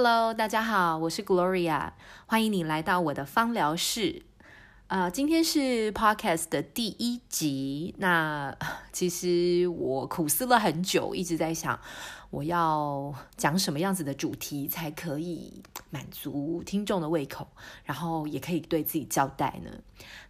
Hello，大家好，我是 Gloria，欢迎你来到我的芳疗室。呃，今天是 Podcast 的第一集。那其实我苦思了很久，一直在想我要讲什么样子的主题才可以满足听众的胃口，然后也可以对自己交代呢。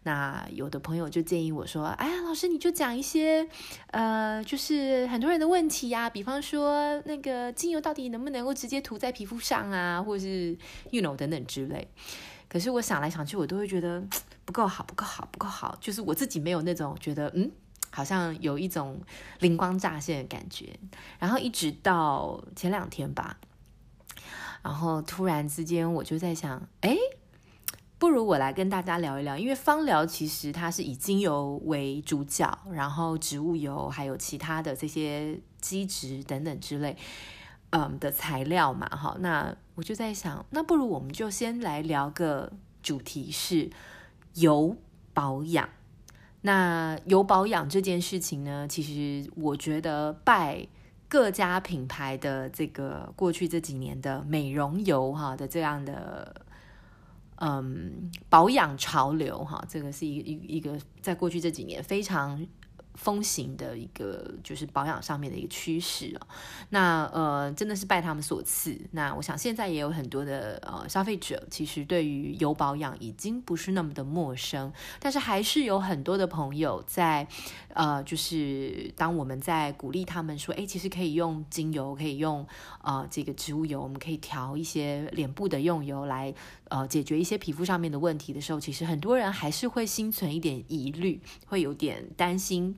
那有的朋友就建议我说：“哎呀，老师你就讲一些呃，就是很多人的问题呀，比方说那个精油到底能不能够直接涂在皮肤上啊，或者是 you know 等等之类。”可是我想来想去，我都会觉得不够好，不够好，不够好。就是我自己没有那种觉得，嗯，好像有一种灵光乍现的感觉。然后一直到前两天吧，然后突然之间我就在想，哎，不如我来跟大家聊一聊，因为芳疗其实它是以精油为主角，然后植物油还有其他的这些基质等等之类。嗯的材料嘛，哈，那我就在想，那不如我们就先来聊个主题是油保养。那油保养这件事情呢，其实我觉得拜各家品牌的这个过去这几年的美容油哈的这样的嗯保养潮流哈，这个是一一一个在过去这几年非常。风行的一个就是保养上面的一个趋势哦，那呃真的是拜他们所赐。那我想现在也有很多的呃消费者，其实对于油保养已经不是那么的陌生，但是还是有很多的朋友在呃，就是当我们在鼓励他们说，哎，其实可以用精油，可以用呃这个植物油，我们可以调一些脸部的用油来呃解决一些皮肤上面的问题的时候，其实很多人还是会心存一点疑虑，会有点担心。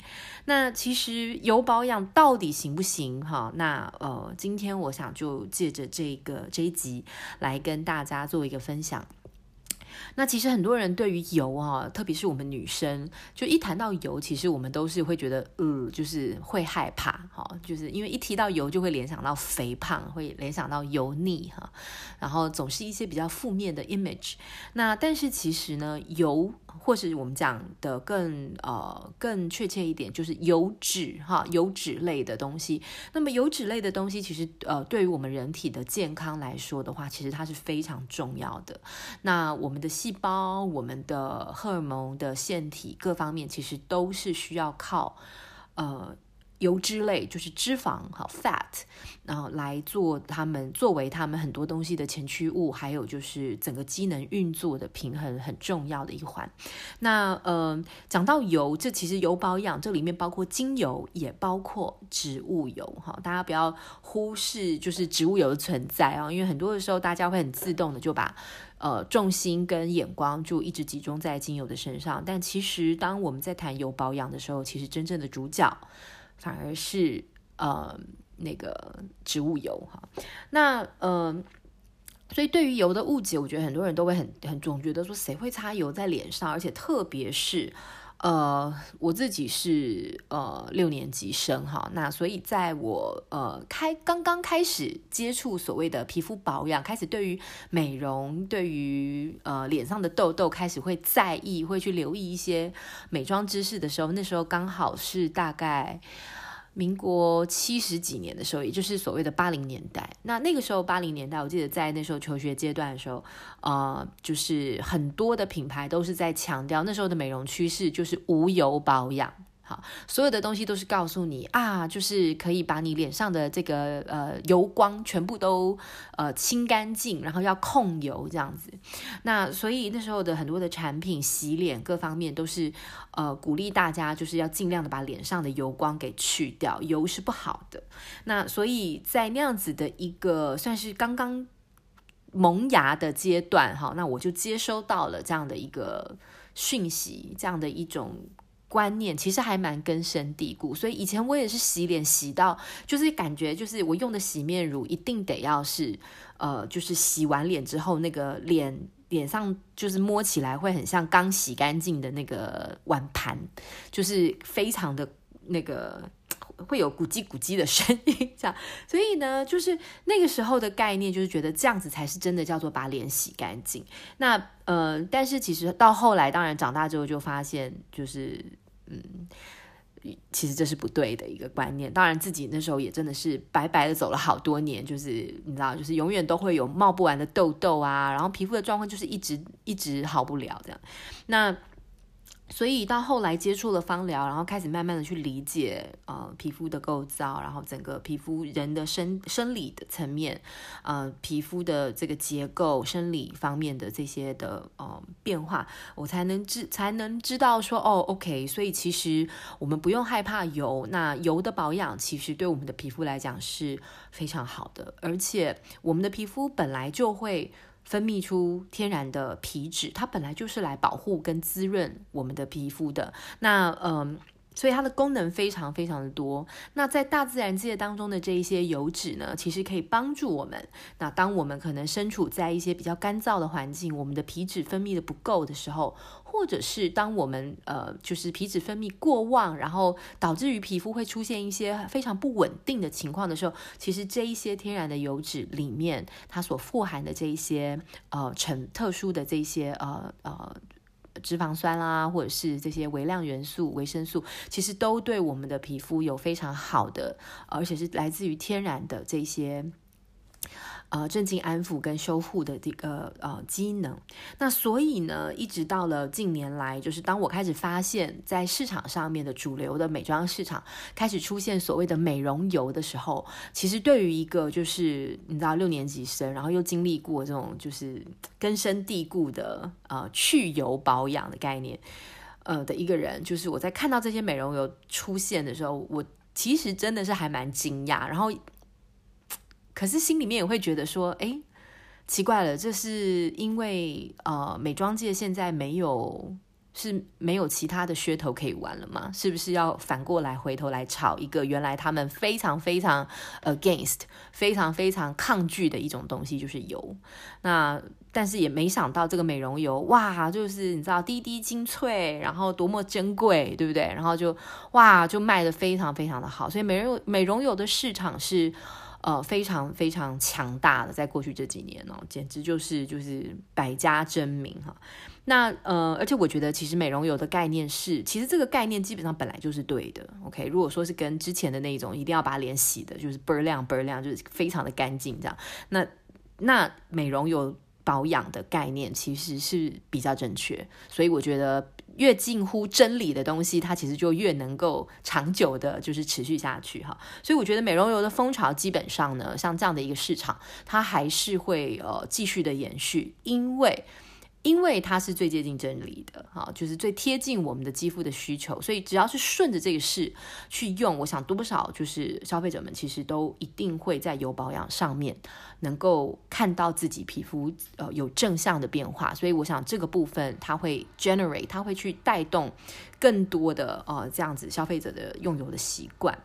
那其实油保养到底行不行？哈，那呃，今天我想就借着这个这一集来跟大家做一个分享。那其实很多人对于油啊，特别是我们女生，就一谈到油，其实我们都是会觉得，呃，就是会害怕，哈，就是因为一提到油就会联想到肥胖，会联想到油腻，哈，然后总是一些比较负面的 image。那但是其实呢，油或是我们讲的更呃更确切一点，就是油脂，哈，油脂类的东西。那么油脂类的东西，其实呃对于我们人体的健康来说的话，其实它是非常重要的。那我们的细胞、我们的荷尔蒙的腺体各方面，其实都是需要靠呃油脂类，就是脂肪哈 fat，然后来做他们作为他们很多东西的前驱物，还有就是整个机能运作的平衡很重要的一环。那呃讲到油，这其实油保养这里面包括精油，也包括植物油哈，大家不要忽视就是植物油的存在啊，因为很多的时候大家会很自动的就把。呃，重心跟眼光就一直集中在精油的身上，但其实当我们在谈油保养的时候，其实真正的主角反而是呃那个植物油哈。那呃，所以对于油的误解，我觉得很多人都会很很总觉得说，谁会擦油在脸上，而且特别是。呃，我自己是呃六年级生哈，那所以在我呃开刚刚开始接触所谓的皮肤保养，开始对于美容，对于呃脸上的痘痘开始会在意，会去留意一些美妆知识的时候，那时候刚好是大概。民国七十几年的时候，也就是所谓的八零年代。那那个时候，八零年代，我记得在那时候求学阶段的时候，呃，就是很多的品牌都是在强调那时候的美容趋势就是无油保养。好，所有的东西都是告诉你啊，就是可以把你脸上的这个呃油光全部都呃清干净，然后要控油这样子。那所以那时候的很多的产品，洗脸各方面都是呃鼓励大家就是要尽量的把脸上的油光给去掉，油是不好的。那所以在那样子的一个算是刚刚萌芽的阶段哈，那我就接收到了这样的一个讯息，这样的一种。观念其实还蛮根深蒂固，所以以前我也是洗脸洗到，就是感觉就是我用的洗面乳一定得要是，呃，就是洗完脸之后那个脸脸上就是摸起来会很像刚洗干净的那个碗盘，就是非常的那个会有咕叽咕叽的声音，这样。所以呢，就是那个时候的概念就是觉得这样子才是真的叫做把脸洗干净。那呃，但是其实到后来，当然长大之后就发现就是。嗯，其实这是不对的一个观念。当然，自己那时候也真的是白白的走了好多年，就是你知道，就是永远都会有冒不完的痘痘啊，然后皮肤的状况就是一直一直好不了这样。那所以到后来接触了芳疗，然后开始慢慢的去理解呃皮肤的构造，然后整个皮肤人的生生理的层面，呃皮肤的这个结构生理方面的这些的呃变化，我才能知才能知道说哦，OK，所以其实我们不用害怕油，那油的保养其实对我们的皮肤来讲是非常好的，而且我们的皮肤本来就会。分泌出天然的皮脂，它本来就是来保护跟滋润我们的皮肤的。那嗯。所以它的功能非常非常的多。那在大自然界当中的这一些油脂呢，其实可以帮助我们。那当我们可能身处在一些比较干燥的环境，我们的皮脂分泌的不够的时候，或者是当我们呃就是皮脂分泌过旺，然后导致于皮肤会出现一些非常不稳定的情况的时候，其实这一些天然的油脂里面，它所富含的这一些呃成特殊的这一些呃呃。脂肪酸啦，或者是这些微量元素、维生素，其实都对我们的皮肤有非常好的，而且是来自于天然的这些。呃，镇静、安抚跟修护的这个呃机能。那所以呢，一直到了近年来，就是当我开始发现，在市场上面的主流的美妆市场开始出现所谓的美容油的时候，其实对于一个就是你知道六年级生，然后又经历过这种就是根深蒂固的呃去油保养的概念，呃的一个人，就是我在看到这些美容油出现的时候，我其实真的是还蛮惊讶，然后。可是心里面也会觉得说，哎，奇怪了，这是因为呃，美妆界现在没有是没有其他的噱头可以玩了吗？是不是要反过来回头来炒一个原来他们非常非常 against、非常非常抗拒的一种东西，就是油。那但是也没想到这个美容油，哇，就是你知道滴滴精粹，然后多么珍贵，对不对？然后就哇，就卖得非常非常的好，所以美容美容油的市场是。呃，非常非常强大的，在过去这几年哦，简直就是就是百家争鸣哈。那呃，而且我觉得其实美容油的概念是，其实这个概念基本上本来就是对的。OK，如果说是跟之前的那种一定要把脸洗的，就是倍儿亮倍儿亮，就是非常的干净这样，那那美容油保养的概念其实是比较正确，所以我觉得。越近乎真理的东西，它其实就越能够长久的，就是持续下去哈。所以我觉得美容油的风潮基本上呢，像这样的一个市场，它还是会呃继续的延续，因为。因为它是最接近真理的，哈，就是最贴近我们的肌肤的需求，所以只要是顺着这个势去用，我想多少就是消费者们其实都一定会在油保养上面能够看到自己皮肤呃有正向的变化，所以我想这个部分它会 generate，它会去带动更多的呃这样子消费者的用油的习惯，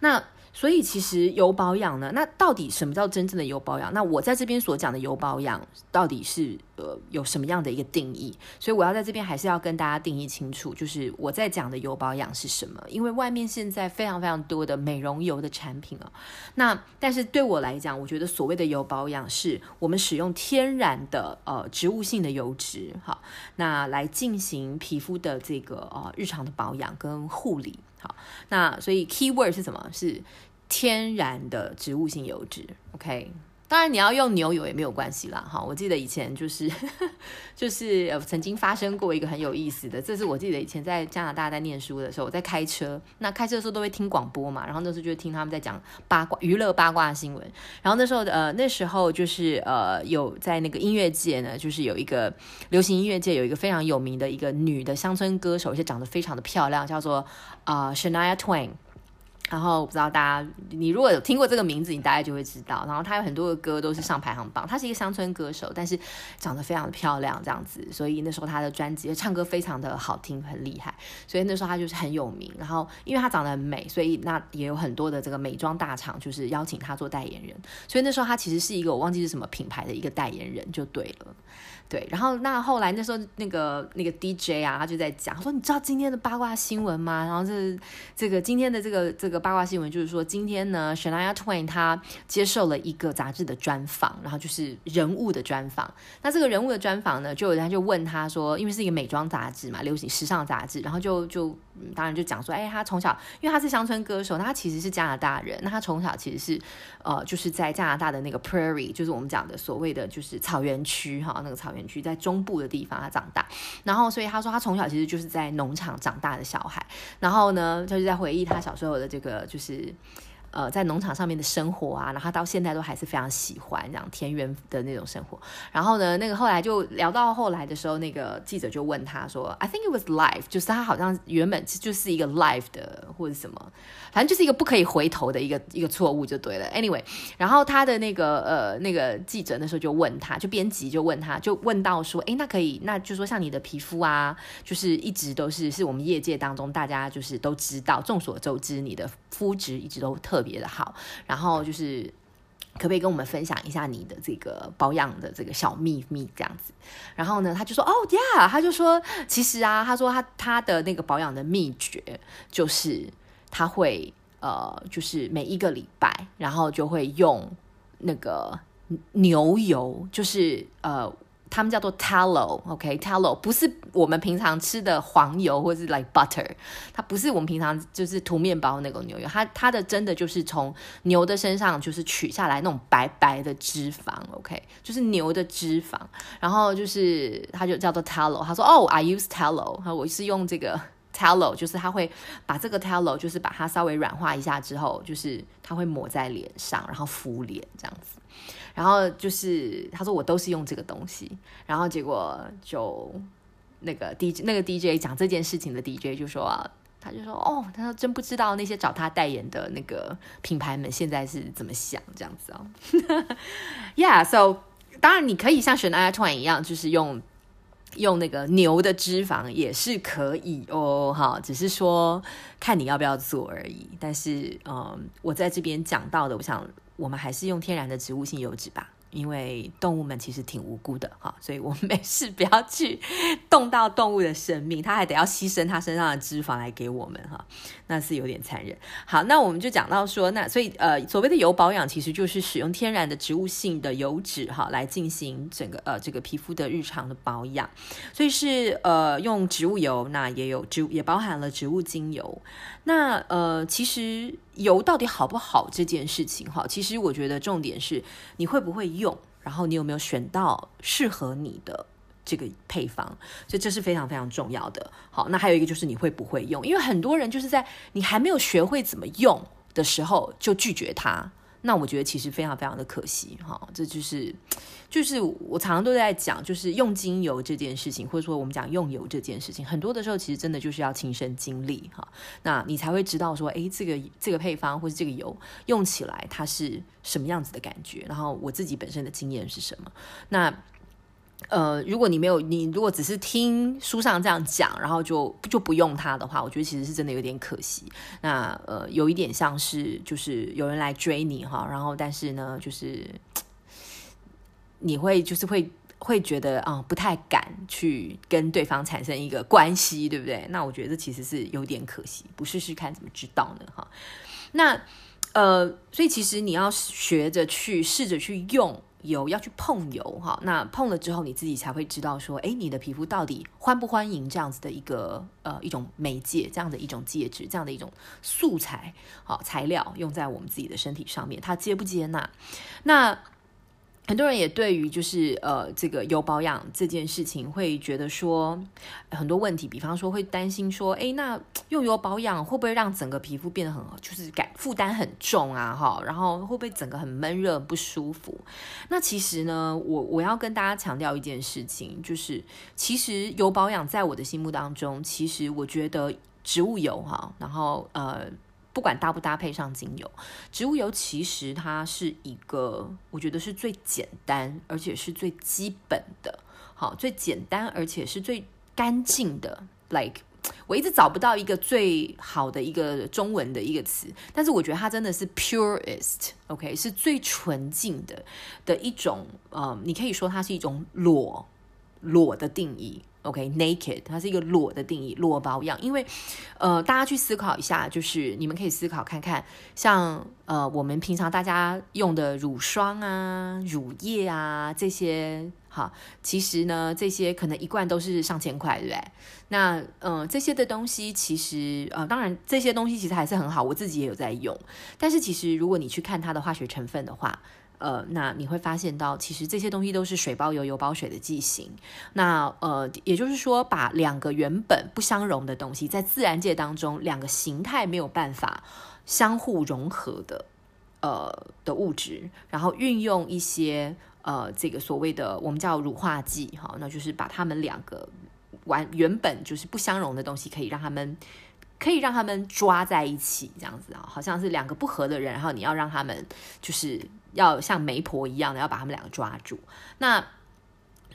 那。所以其实油保养呢，那到底什么叫真正的油保养？那我在这边所讲的油保养到底是呃有什么样的一个定义？所以我要在这边还是要跟大家定义清楚，就是我在讲的油保养是什么？因为外面现在非常非常多的美容油的产品啊。那但是对我来讲，我觉得所谓的油保养是我们使用天然的呃植物性的油脂，好，那来进行皮肤的这个呃日常的保养跟护理。好，那所以 keyword 是什么？是天然的植物性油脂。OK，当然你要用牛油也没有关系啦。哈，我记得以前就是 就是曾经发生过一个很有意思的，这是我记得以前在加拿大在念书的时候，我在开车，那开车的时候都会听广播嘛，然后那时候就听他们在讲八卦娱乐八卦新闻。然后那时候呃那时候就是呃有在那个音乐界呢，就是有一个流行音乐界有一个非常有名的一个女的乡村歌手，而且长得非常的漂亮，叫做。啊、Shania Twain，然后我不知道大家，你如果有听过这个名字，你大概就会知道。然后他有很多的歌都是上排行榜。他是一个乡村歌手，但是长得非常的漂亮，这样子。所以那时候他的专辑唱歌非常的好听，很厉害。所以那时候他就是很有名。然后因为他长得很美，所以那也有很多的这个美妆大厂就是邀请他做代言人。所以那时候他其实是一个我忘记是什么品牌的一个代言人就对了。对，然后那后来那时候那个那个 DJ 啊，他就在讲，他说你知道今天的八卦新闻吗？然后这这个今天的这个这个八卦新闻就是说，今天呢，Shania Twain 他接受了一个杂志的专访，然后就是人物的专访。那这个人物的专访呢，就有人就问他说，因为是一个美妆杂志嘛，流行时尚杂志，然后就就嗯，当然就讲说，哎，他从小因为他是乡村歌手，那他其实是加拿大人，那他从小其实是呃，就是在加拿大的那个 Prairie，就是我们讲的所谓的就是草原区哈，那个草原区在中部的地方他长大，然后所以他说他从小其实就是在农场长大的小孩，然后呢，就是在回忆他小时候的这个就是。呃，在农场上面的生活啊，然后他到现在都还是非常喜欢这样田园的那种生活。然后呢，那个后来就聊到后来的时候，那个记者就问他说：“I think it was life，就是他好像原本就是一个 life 的或者什么，反正就是一个不可以回头的一个一个错误就对了。Anyway，然后他的那个呃那个记者那时候就问他，就编辑就问他，就问到说：诶，那可以，那就说像你的皮肤啊，就是一直都是是我们业界当中大家就是都知道，众所周知，你的肤质一直都特。”别的好，然后就是可不可以跟我们分享一下你的这个保养的这个小秘密这样子？然后呢，他就说：“哦，yeah，他就说其实啊，他说他他的那个保养的秘诀就是他会呃，就是每一个礼拜，然后就会用那个牛油，就是呃。”他们叫做 tallow，OK，tallow、不是我们平常吃的黄油或是 like butter，它不是我们平常就是涂面包那个牛油，它它的真的就是从牛的身上就是取下来那种白白的脂肪，OK，就是牛的脂肪，然后就是它就叫做 tallow，他说哦，I use tallow，我是用这个 tallow，就是他会把这个 tallow 就是把它稍微软化一下之后，就是他会抹在脸上，然后敷脸这样子。然后就是他说我都是用这个东西，然后结果就那个 DJ 那个 DJ 讲这件事情的 DJ 就说啊，他就说哦，他说真不知道那些找他代言的那个品牌们现在是怎么想这样子哦。Yeah，so 当然你可以像 Shania Twain 一样，就是用用那个牛的脂肪也是可以哦，哈，只是说看你要不要做而已。但是嗯，我在这边讲到的，我想。我们还是用天然的植物性油脂吧。因为动物们其实挺无辜的哈，所以我们没事不要去动到动物的生命，它还得要牺牲它身上的脂肪来给我们哈，那是有点残忍。好，那我们就讲到说，那所以呃，所谓的油保养其实就是使用天然的植物性的油脂哈，来进行整个呃这个皮肤的日常的保养，所以是呃用植物油，那也有植物也包含了植物精油。那呃其实油到底好不好这件事情哈，其实我觉得重点是你会不会用。然后你有没有选到适合你的这个配方？所以这是非常非常重要的。好，那还有一个就是你会不会用？因为很多人就是在你还没有学会怎么用的时候就拒绝它。那我觉得其实非常非常的可惜，哈，这就是就是我常常都在讲，就是用精油这件事情，或者说我们讲用油这件事情，很多的时候其实真的就是要亲身经历，哈，那你才会知道说，诶，这个这个配方或是这个油用起来它是什么样子的感觉，然后我自己本身的经验是什么，那。呃，如果你没有，你如果只是听书上这样讲，然后就就不用它的话，我觉得其实是真的有点可惜。那呃，有一点像是就是有人来追你哈，然后但是呢，就是 你会就是会会觉得啊、不太敢去跟对方产生一个关系，对不对？那我觉得这其实是有点可惜，不试试看怎么知道呢？哈，那呃，所以其实你要学着去试着去用。油要去碰油哈，那碰了之后，你自己才会知道说，诶，你的皮肤到底欢不欢迎这样子的一个呃一种媒介，这样的一种介质，这样的一种素材，好材料用在我们自己的身体上面，它接不接纳？那。很多人也对于就是呃这个油保养这件事情会觉得说很多问题，比方说会担心说，哎，那用油保养会不会让整个皮肤变得很就是感负担很重啊？哈，然后会不会整个很闷热不舒服？那其实呢，我我要跟大家强调一件事情，就是其实油保养在我的心目当中，其实我觉得植物油哈，然后呃。不管搭不搭配上精油，植物油其实它是一个，我觉得是最简单而且是最基本的，好，最简单而且是最干净的。Like，我一直找不到一个最好的一个中文的一个词，但是我觉得它真的是 purest，OK 是最纯净的的一种，呃，你可以说它是一种裸裸的定义。OK，naked，、它是一个裸的定义，裸保养。因为，呃，大家去思考一下，就是你们可以思考看看，像呃，我们平常大家用的乳霜啊、乳液啊这些，哈，其实呢，这些可能一罐都是上千块，对不对？那嗯、这些的东西其实呃，当然这些东西其实还是很好，我自己也有在用。但是其实如果你去看它的化学成分的话，呃，那你会发现到其实这些东西都是水包油，油包水的剂型。那呃，也就是说，把两个原本不相容的东西，在自然界当中，两个形态没有办法相互融合的呃的物质，然后运用一些。呃，这个所谓的我们叫乳化剂，哈，那就是把它们两个完原本就是不相容的东西，可以让它们可以让他们抓在一起，这样子啊，好像是两个不合的人，然后你要让他们就是要像媒婆一样的要把他们两个抓住，那。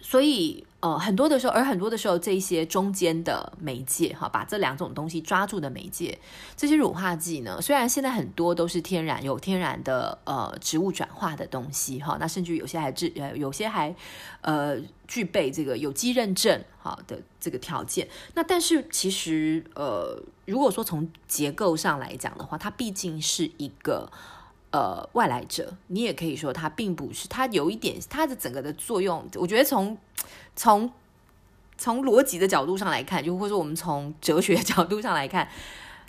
所以，呃，很多的时候，而很多的时候，这一些中间的媒介，哈，把这两种东西抓住的媒介，这些乳化剂呢，虽然现在很多都是天然，有天然的呃植物转化的东西，哈，那甚至有些还制呃有些还呃具备这个有机认证哈的这个条件，那但是其实呃，如果说从结构上来讲的话，它毕竟是一个。呃，外来者，你也可以说它并不是，它有一点它的整个的作用，我觉得从从从逻辑的角度上来看，就或者说我们从哲学的角度上来看，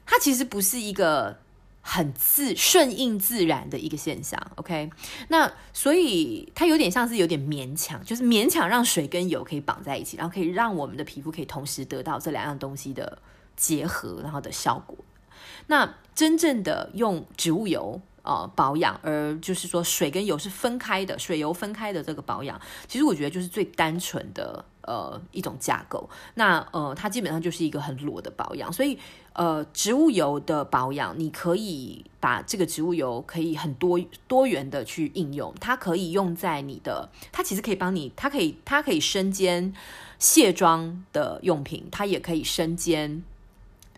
它其实不是一个很自顺应自然的一个现象。OK，那所以它有点像是有点勉强，就是勉强让水跟油可以绑在一起，然后可以让我们的皮肤可以同时得到这两样东西的结合，然后的效果。那真正的用植物油。呃，保养，而就是说水跟油是分开的，水油分开的这个保养，其实我觉得就是最单纯的呃一种架构。那呃，它基本上就是一个很裸的保养。所以呃，植物油的保养，你可以把这个植物油可以很多多元的去应用。它可以用在你的，它其实可以帮你，它可以它可以身兼卸妆的用品，它也可以身兼。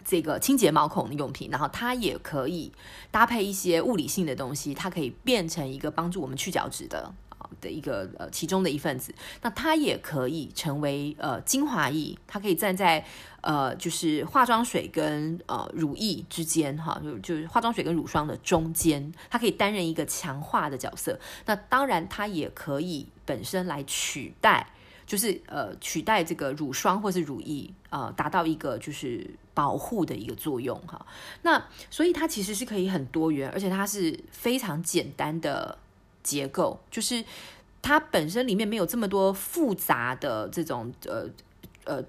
这个清洁毛孔的用品，然后它也可以搭配一些物理性的东西，它可以变成一个帮助我们去角质的啊的一个呃其中的一份子。那它也可以成为呃精华液，它可以站在呃就是化妆水跟呃乳液之间哈，就就是化妆水跟乳霜的中间，它可以担任一个强化的角色。那当然，它也可以本身来取代。就是呃取代这个乳霜或是乳液，呃达到一个就是保护的一个作用哈。那所以它其实是可以很多元，而且它是非常简单的结构，就是它本身里面没有这么多复杂的这种呃呃。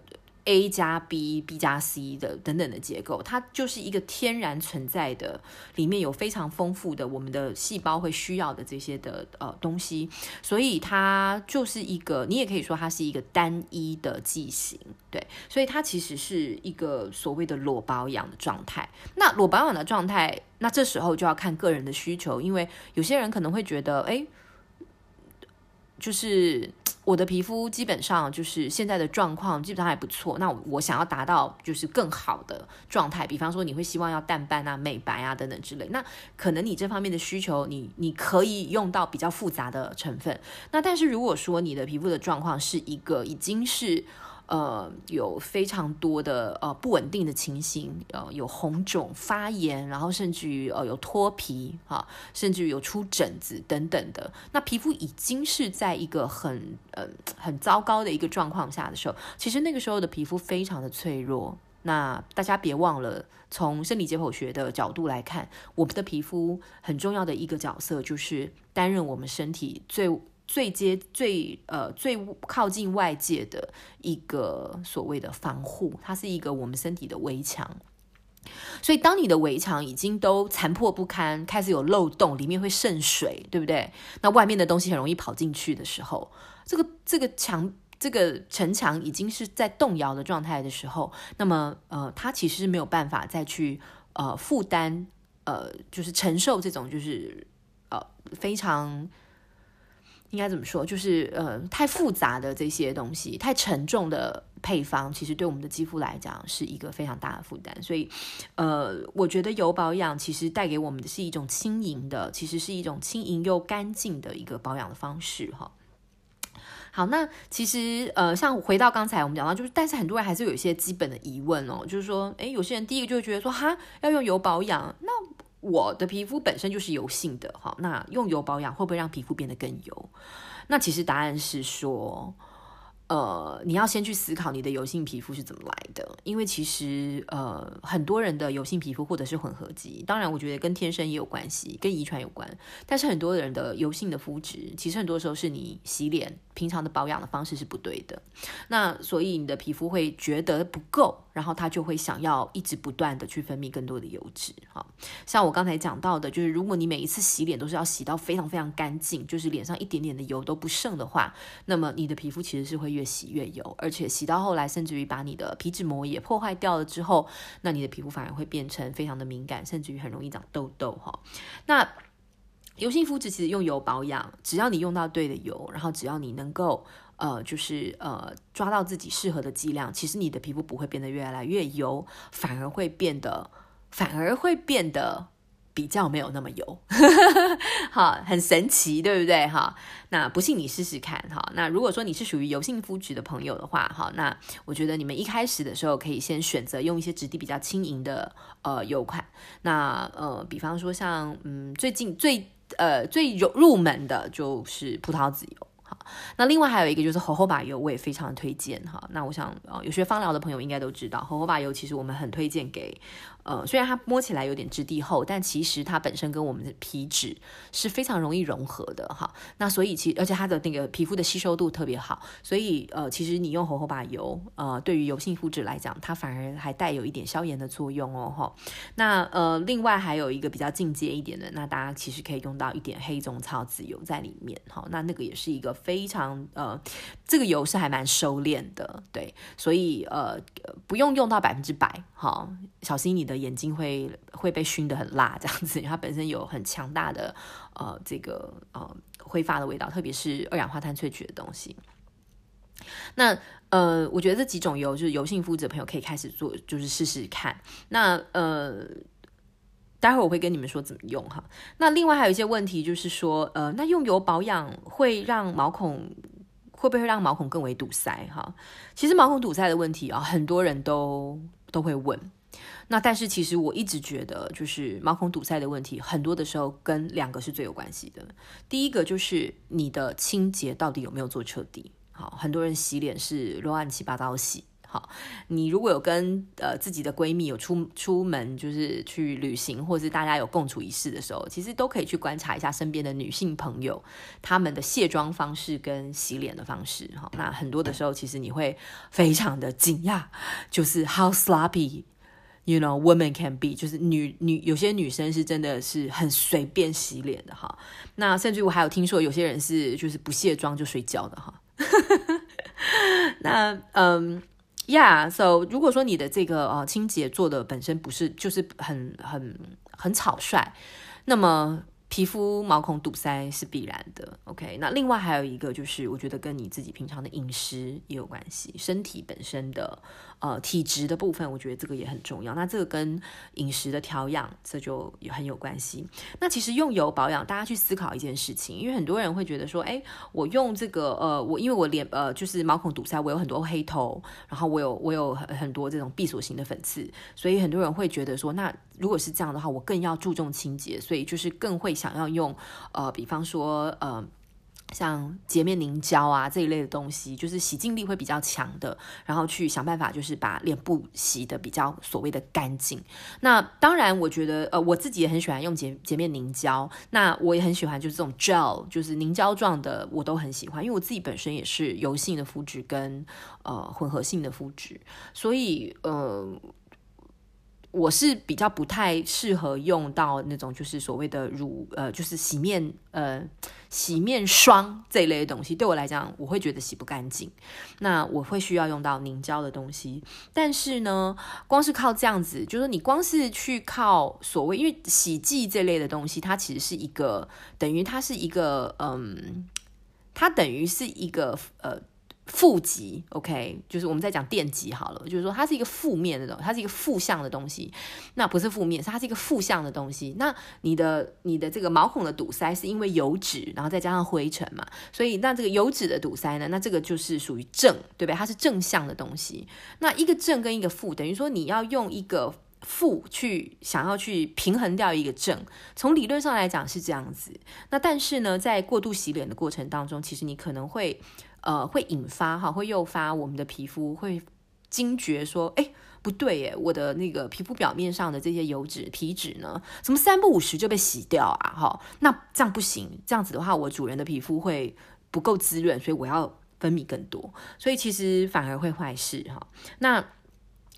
A 加 B，B 加 C 的等等的结构，它就是一个天然存在的，里面有非常丰富的我们的细胞会需要的这些的呃东西，所以它就是一个，你也可以说它是一个单一的剂型，对，所以它其实是一个所谓的裸保养的状态。那裸保养的状态，那这时候就要看个人的需求，因为有些人可能会觉得，哎，就是。我的皮肤基本上就是现在的状况基本上还不错，那我想要达到就是更好的状态，比方说你会希望要淡斑啊、美白啊等等之类，那可能你这方面的需求，你你可以用到比较复杂的成分。那但是如果说你的皮肤的状况是一个已经是。呃，有非常多的呃不稳定的情形，呃，有红肿、发炎，然后甚至于呃有脱皮啊，甚至于有出疹子等等的。那皮肤已经是在一个很呃很糟糕的一个状况下的时候，其实那个时候的皮肤非常的脆弱。那大家别忘了，从生理解剖学的角度来看，我们的皮肤很重要的一个角色就是担任我们身体最。最接最呃最靠近外界的一个所谓的防护，它是一个我们身体的围墙。所以，当你的围墙已经都残破不堪，开始有漏洞，里面会渗水，对不对？那外面的东西很容易跑进去的时候，这个这个墙这个城墙已经是在动摇的状态的时候，那么呃，它其实是没有办法再去呃负担呃，就是承受这种就是呃非常。应该怎么说？就是呃，太复杂的这些东西，太沉重的配方，其实对我们的肌肤来讲是一个非常大的负担。所以，呃，我觉得油保养其实带给我们的是一种轻盈的，其实是一种轻盈又干净的一个保养的方式哈。好，那其实呃，像回到刚才我们讲到，就是但是很多人还是有一些基本的疑问哦，就是说，诶，有些人第一个就会觉得说，哈，要用油保养，那我的皮肤本身就是油性的哈，那用油保养会不会让皮肤变得更油？那其实答案是说。呃，你要先去思考你的油性皮肤是怎么来的，因为其实呃，很多人的油性皮肤或者是混合肌，当然我觉得跟天生也有关系，跟遗传有关，但是很多人的油性的肤质，其实很多时候是你洗脸平常的保养的方式是不对的，那所以你的皮肤会觉得不够。然后它就会想要一直不断的去分泌更多的油脂，哈，像我刚才讲到的，就是如果你每一次洗脸都是要洗到非常非常干净，就是脸上一点点的油都不剩的话，那么你的皮肤其实是会越洗越油，而且洗到后来，甚至于把你的皮脂膜也破坏掉了之后，那你的皮肤反而会变成非常的敏感，甚至于很容易长痘痘，哈。那油性肤质其实用油保养，只要你用到对的油，然后只要你能够。呃，就是呃，抓到自己适合的剂量，其实你的皮肤不会变得越来越油，反而会变得，反而会变得比较没有那么油，好，很神奇，对不对？哈，那不信你试试看，哈。那如果说你是属于油性肤质的朋友的话，哈，那我觉得你们一开始的时候可以先选择用一些质地比较轻盈的呃油款，那呃，比方说像嗯，最近最呃最入入门的就是葡萄籽油。那另外还有一个就是猴猴把油，我也非常推荐哈。那我想啊，有学芳疗的朋友应该都知道，猴猴把油其实我们很推荐给。呃，虽然它摸起来有点质地厚，但其实它本身跟我们的皮脂是非常容易融合的哈。那所以其而且它的那个皮肤的吸收度特别好，所以呃，其实你用猴猴巴油，呃，对于油性肤质来讲，它反而还带有一点消炎的作用哦哈。那呃，另外还有一个比较进阶一点的，那大家其实可以用到一点黑棕草籽油在里面哈。那那个也是一个非常呃，这个油是还蛮收敛的，对，所以呃，不用用到百分之百哈，小心你的。眼睛会会被熏得很辣，这样子，它本身有很强大的呃这个呃挥发的味道，特别是二氧化碳萃取的东西。那呃，我觉得这几种油就是油性肤质的朋友可以开始做，就是试试看。那呃，待会儿我会跟你们说怎么用哈。那另外还有一些问题，就是说呃，那用油保养会让毛孔会不会让毛孔更为堵塞哈？其实毛孔堵塞的问题啊，很多人都都会问。那但是其实我一直觉得，就是毛孔堵塞的问题，很多的时候跟两个是最有关系的。第一个就是你的清洁到底有没有做彻底？好，很多人洗脸是乱七八糟洗。好，你如果有跟呃自己的闺蜜有出出门，就是去旅行，或是大家有共处一室的时候，其实都可以去观察一下身边的女性朋友，她们的卸妆方式跟洗脸的方式。好，那很多的时候，其实你会非常的惊讶，就是 how sloppy。You know, women can be，就是女女有些女生是真的是很随便洗脸的哈。那甚至我还有听说有些人是就是不卸妆就睡觉的哈。那嗯，Yeah，so 如果说你的这个呃清洁做的本身不是就是很很很草率，那么。皮肤毛孔堵塞是必然的，OK。那另外还有一个就是，我觉得跟你自己平常的饮食也有关系，身体本身的呃体质的部分，我觉得这个也很重要。那这个跟饮食的调养，这就也很有关系。那其实用油保养，大家去思考一件事情，因为很多人会觉得说，哎，我用这个呃，我因为我脸呃就是毛孔堵塞，我有很多黑头，然后我有我有很很多这种闭锁型的粉刺，所以很多人会觉得说，那如果是这样的话，我更要注重清洁，所以就是更会。想要用呃，比方说呃，像洁面凝胶啊这一类的东西，就是洗净力会比较强的，然后去想办法，就是把脸部洗得比较所谓的干净。那当然，我觉得呃，我自己也很喜欢用洁洁面凝胶，那我也很喜欢就是这种 gel，就是凝胶状的，我都很喜欢，因为我自己本身也是油性的肤质跟呃混合性的肤质，所以呃。我是比较不太适合用到那种就是所谓的乳呃，就是洗面呃洗面霜这一类的东西，对我来讲我会觉得洗不干净。那我会需要用到凝胶的东西，但是呢，光是靠这样子，就是你光是去靠所谓，因为洗剂这类的东西，它其实是一个等于它是一个嗯，它等于是一个呃。负极，OK，就是我们在讲电极好了，就是说它是一个负面的东，它是一个负向的东西，那不是负面，是它是一个负向的东西。那你的你的这个毛孔的堵塞是因为油脂，然后再加上灰尘嘛，所以那这个油脂的堵塞呢，那这个就是属于正，对不对？它是正向的东西。那一个正跟一个负，等于说你要用一个。负去想要去平衡掉一个正，从理论上来讲是这样子。那但是呢，在过度洗脸的过程当中，其实你可能会呃会引发哈，会诱发我们的皮肤会惊觉说，哎，不对耶，我的那个皮肤表面上的这些油脂、皮脂呢，怎么三不五时就被洗掉啊？哈，那这样不行，这样子的话，我主人的皮肤会不够滋润，所以我要分泌更多，所以其实反而会坏事哈。那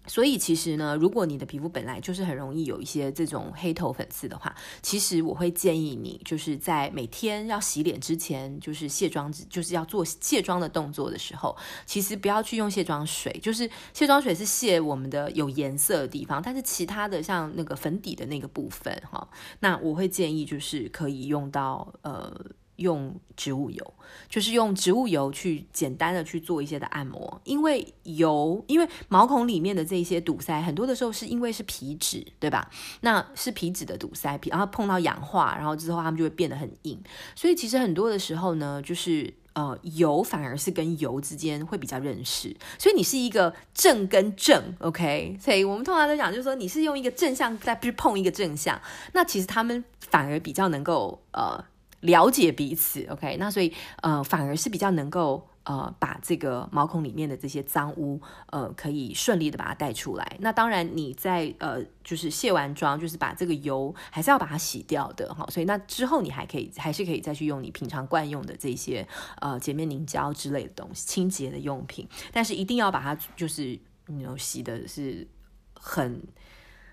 所以其实呢，如果你的皮肤本来就是很容易有一些这种黑头粉刺的话，其实我会建议你，就是在每天要洗脸之前，就是卸妆，就是要做卸妆的动作的时候，其实不要去用卸妆水，就是卸妆水是卸我们的有颜色的地方，但是其他的像那个粉底的那个部分哈，那我会建议就是可以用到呃。用植物油，就是用植物油去简单的去做一些的按摩，因为油，因为毛孔里面的这些堵塞，很多的时候是因为是皮脂，对吧？那是皮脂的堵塞，然后碰到氧化，然后之后它们就会变得很硬。所以其实很多的时候呢，就是呃，油反而是跟油之间会比较认识。所以你是一个正跟正，OK？所以我们通常都讲，就是说你是用一个正向再去碰一个正向，那其实他们反而比较能够呃。了解彼此，OK，那所以呃，反而是比较能够呃，把这个毛孔里面的这些脏污呃，可以顺利的把它带出来。那当然你在呃，就是卸完妆，就是把这个油还是要把它洗掉的哈。所以那之后你还可以还是可以再去用你平常惯用的这些呃洁面凝胶之类的东西，清洁的用品。但是一定要把它就是你要洗的是很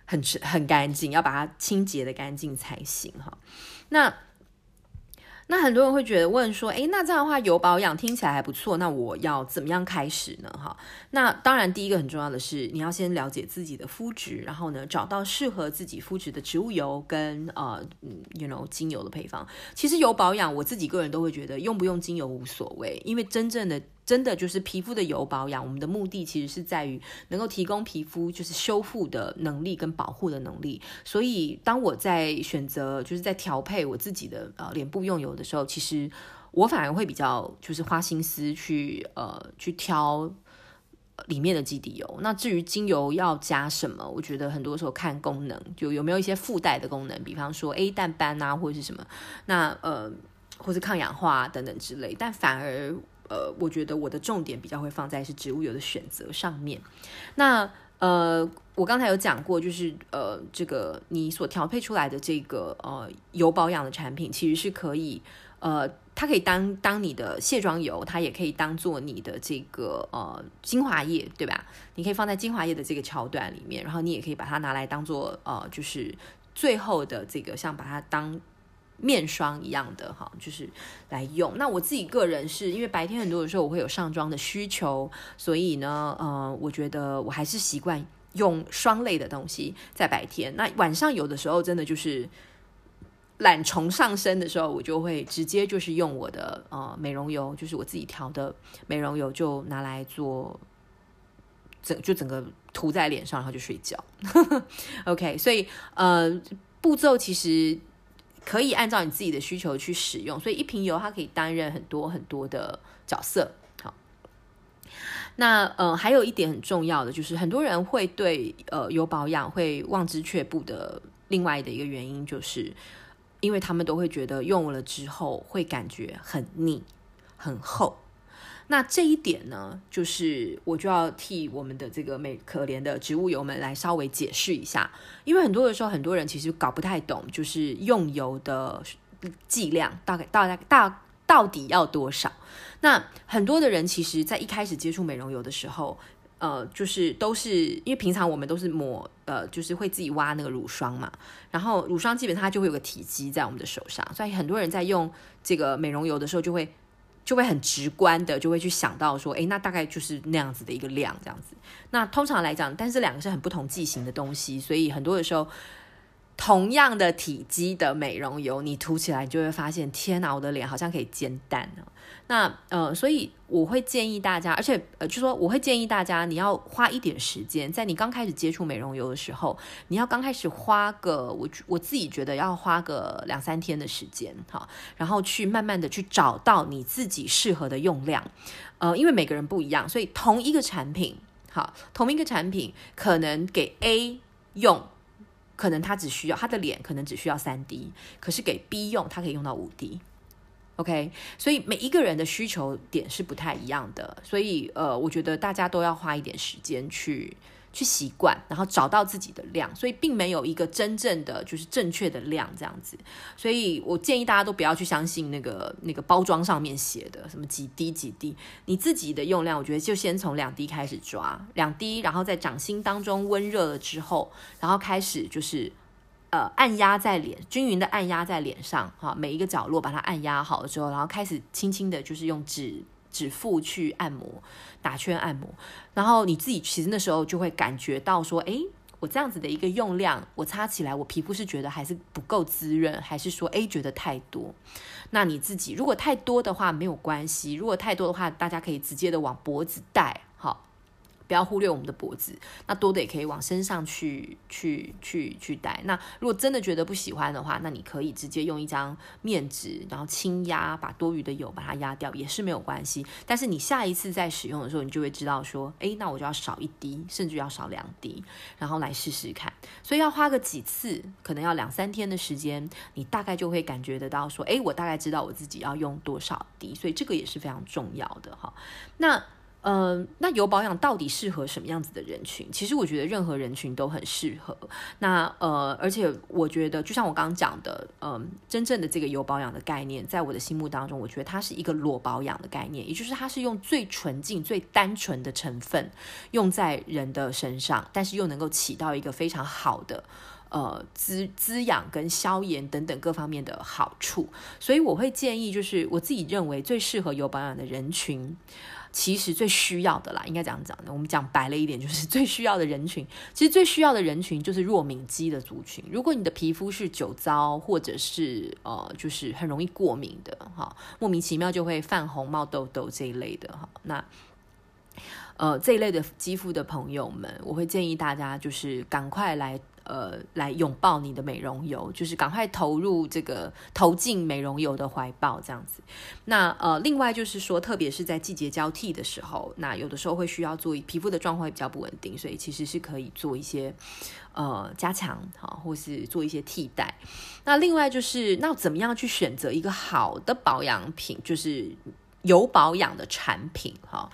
很很干净，要把它清洁的干净才行哈。那。那很多人会觉得问说，诶，那这样的话油保养听起来还不错，那我要怎么样开始呢？哈，那当然第一个很重要的是你要先了解自己的肤质，然后呢找到适合自己肤质的植物油跟呃，you know 精油的配方。其实油保养我自己个人都会觉得用不用精油无所谓，因为真正的。真的就是皮肤的油保养，我们的目的其实是在于能够提供皮肤就是修复的能力跟保护的能力。所以当我在选择就是在调配我自己的呃脸部用油的时候，其实我反而会比较就是花心思去呃去挑里面的基底油。那至于精油要加什么，我觉得很多时候看功能，就有没有一些附带的功能，比方说 A 淡斑啊或者是什么，那呃或是抗氧化等等之类，但反而。呃，我觉得我的重点比较会放在是植物油的选择上面。那呃，我刚才有讲过，就是呃，这个你所调配出来的这个呃油保养的产品，其实是可以呃，它可以当当你的卸妆油，它也可以当做你的这个呃精华液，对吧？你可以放在精华液的这个桥段里面，然后你也可以把它拿来当做呃，就是最后的这个像把它当。面霜一样的哈，就是来用。那我自己个人是因为白天很多的时候我会有上妆的需求，所以呢，呃，我觉得我还是习惯用霜类的东西在白天。那晚上有的时候真的就是懒虫上身的时候，我就会直接就是用我的呃美容油，就是我自己调的美容油，就拿来做整就整个涂在脸上，然后就睡觉。OK，所以呃步骤其实。可以按照你自己的需求去使用，所以一瓶油它可以担任很多很多的角色。好，那呃还有一点很重要的就是，很多人会对呃油保养会望之却步的另外的一个原因，就是因为他们都会觉得用了之后会感觉很腻、很厚。那这一点呢，就是我就要替我们的这个美可怜的植物油们来稍微解释一下，因为很多的时候，很多人其实搞不太懂，就是用油的剂量大概大概大到底要多少。那很多的人其实，在一开始接触美容油的时候，呃，就是都是因为平常我们都是抹，呃，就是会自己挖那个乳霜嘛，然后乳霜基本上它就会有个体积在我们的手上，所以很多人在用这个美容油的时候就会。就会很直观的就会去想到说，诶，那大概就是那样子的一个量，这样子。那通常来讲，但是两个是很不同剂型的东西，所以很多的时候。同样的体积的美容油，你涂起来你就会发现，天哪，我的脸好像可以煎蛋呢。那呃，所以我会建议大家，而且呃，就说我会建议大家，你要花一点时间，在你刚开始接触美容油的时候，你要刚开始花个我我自己觉得要花个两三天的时间，哈，然后去慢慢的去找到你自己适合的用量，呃，因为每个人不一样，所以同一个产品，好，同一个产品可能给 A。用，可能他只需要他的脸可能只需要三滴，可是给 B 用，他可以用到五滴。OK，所以每一个人的需求点是不太一样的，所以呃，我觉得大家都要花一点时间去去习惯，然后找到自己的量，所以并没有一个真正的就是正确的量这样子。所以我建议大家都不要去相信那个那个包装上面写的什么几滴几滴，你自己的用量，我觉得就先从两滴开始抓，两滴，然后在掌心当中温热了之后，然后开始就是。呃，按压在脸，均匀的按压在脸上，哈，每一个角落把它按压好了之后，然后开始轻轻的，就是用指指腹去按摩，打圈按摩，然后你自己其实那时候就会感觉到说，诶，我这样子的一个用量，我擦起来，我皮肤是觉得还是不够滋润，还是说，诶，觉得太多？那你自己如果太多的话没有关系，如果太多的话，大家可以直接的往脖子带，不要忽略我们的脖子，那多的也可以往身上去去去去带。那如果真的觉得不喜欢的话，那你可以直接用一张面纸，然后轻压，把多余的油把它压掉，也是没有关系。但是你下一次再使用的时候，你就会知道说，诶，那我就要少一滴，甚至要少两滴，然后来试试看。所以要花个几次，可能要两三天的时间，你大概就会感觉得到说，诶，我大概知道我自己要用多少滴。所以这个也是非常重要的哈。那。嗯、那油保养到底适合什么样子的人群？其实我觉得任何人群都很适合。那呃，而且我觉得，就像我刚刚讲的，嗯、真正的这个油保养的概念，在我的心目当中，我觉得它是一个裸保养的概念，也就是它是用最纯净、最单纯的成分用在人的身上，但是又能够起到一个非常好的呃滋滋养跟消炎等等各方面的好处。所以我会建议，就是我自己认为最适合油保养的人群。其实最需要的啦，应该这样讲的。我们讲白了一点，就是 最需要的人群。其实最需要的人群就是弱敏肌的族群。如果你的皮肤是酒糟，或者是呃，就是很容易过敏的哈，莫名其妙就会泛红、冒痘痘这一类的哈，那呃这一类的肌肤的朋友们，我会建议大家就是赶快来。呃，来拥抱你的美容油，就是赶快投入这个投进美容油的怀抱，这样子。那呃，另外就是说，特别是在季节交替的时候，那有的时候会需要做皮肤的状况会比较不稳定，所以其实是可以做一些呃加强，好，或是做一些替代。那另外就是，那怎么样去选择一个好的保养品，就是油保养的产品，哈。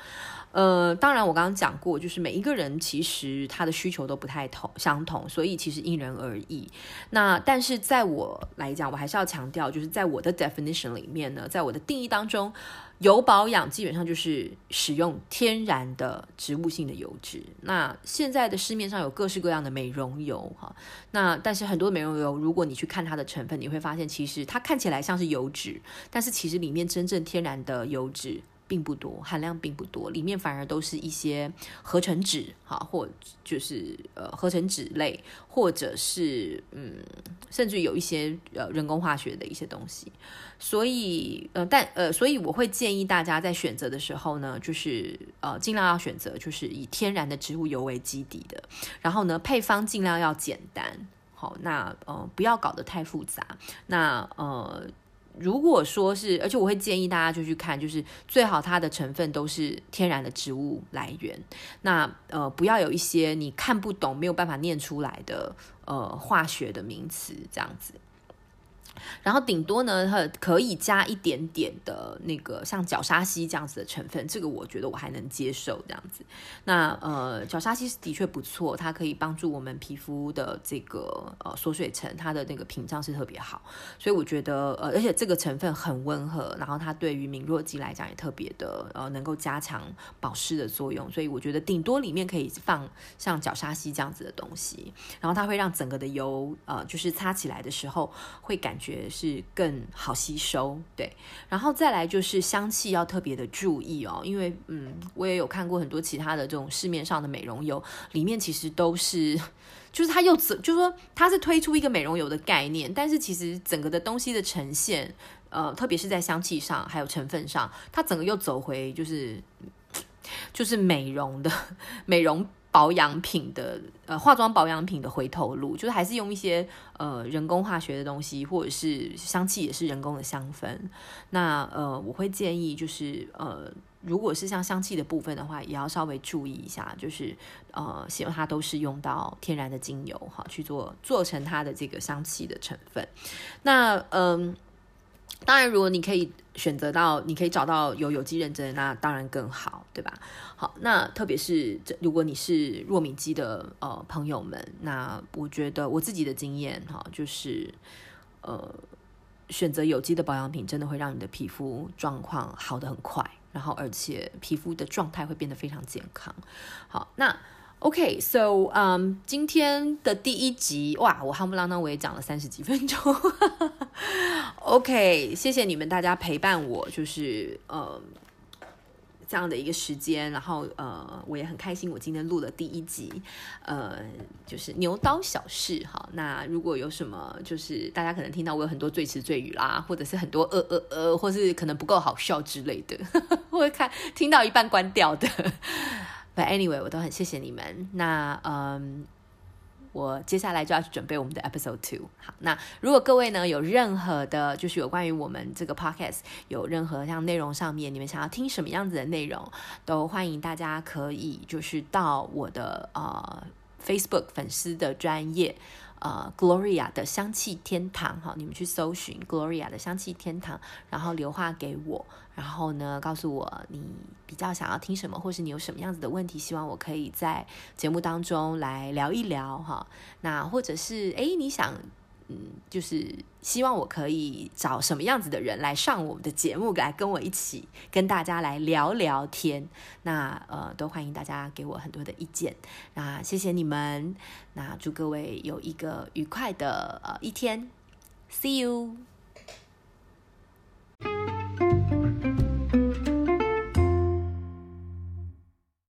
呃，当然，我刚刚讲过，就是每一个人其实他的需求都不太同相同，所以其实因人而异。那但是在我来讲，我还是要强调，就是在我的 definition 里面呢，在我的定义当中，油保养基本上就是使用天然的植物性的油脂。那现在的市面上有各式各样的美容油哈，那但是很多美容油，如果你去看它的成分，你会发现其实它看起来像是油脂，但是其实里面真正天然的油脂。并不多，含量并不多，里面反而都是一些合成脂，哈，或就是呃合成脂类，或者是嗯，甚至有一些呃人工化学的一些东西。所以呃，但呃，所以我会建议大家在选择的时候呢，就是呃尽量要选择就是以天然的植物油为基底的，然后呢配方尽量要简单，好，那呃不要搞得太复杂，那呃。如果说是，而且我会建议大家就去看，就是最好它的成分都是天然的植物来源。那呃，不要有一些你看不懂、没有办法念出来的呃化学的名词，这样子。然后顶多呢，它可以加一点点的那个像角鲨烯这样子的成分，这个我觉得我还能接受这样子。那呃，角鲨烯的确不错，它可以帮助我们皮肤的这个呃锁水层，它的那个屏障是特别好。所以我觉得呃，而且这个成分很温和，然后它对于敏弱肌来讲也特别的呃能够加强保湿的作用。所以我觉得顶多里面可以放像角鲨烯这样子的东西，然后它会让整个的油呃就是擦起来的时候会感觉。觉是更好吸收，对，然后再来就是香气要特别的注意哦，因为嗯，我也有看过很多其他的这种市面上的美容油，里面其实都是，就是它又就是说它是推出一个美容油的概念，但是其实整个的东西的呈现，呃，特别是在香气上还有成分上，它整个又走回就是 就是美容的 美容。保养品的呃，化妆保养品的回头路，就是还是用一些呃人工化学的东西，或者是香气也是人工的香氛。那呃，我会建议就是呃，如果是像香气的部分的话，也要稍微注意一下，就是呃，希望它都是用到天然的精油哈，去做做成它的这个香气的成分。那嗯、当然，如果你可以选择到，你可以找到有有机认证，那当然更好，对吧？好，那特别是这，如果你是弱敏肌的呃朋友们，那我觉得我自己的经验哈，就是呃，选择有机的保养品，真的会让你的皮肤状况好得很快。然后，而且皮肤的状态会变得非常健康。好，那 OK，so，嗯今天的第一集，哇，我夯不啷当我也讲了三十几分钟。OK，谢谢你们大家陪伴我，就是呃。这样的一个时间，然后呃，我也很开心，我今天录了第一集，呃，就是牛刀小事哈。那如果有什么，就是大家可能听到我有很多醉词醉语啦，或者是很多呃呃呃，或是可能不够好笑之类的，会看听到一半关掉的。But anyway，我都很谢谢你们。那嗯。我接下来就要去准备我们的 episode two。好，那如果各位呢有任何的，就是有关于我们这个 podcast 有任何像内容上面，你们想要听什么样子的内容，都欢迎大家可以就是到我的呃 Facebook 粉丝的专业。呃，Gloria 的香气天堂，哈，你们去搜寻 Gloria 的香气天堂，然后留话给我，然后呢，告诉我你比较想要听什么，或是你有什么样子的问题，希望我可以在节目当中来聊一聊，哈，那或者是，诶，你想。嗯，就是希望我可以找什么样子的人来上我们的节目，来跟我一起跟大家来聊聊天。那呃，都欢迎大家给我很多的意见。那谢谢你们，那祝各位有一个愉快的呃一天。See you。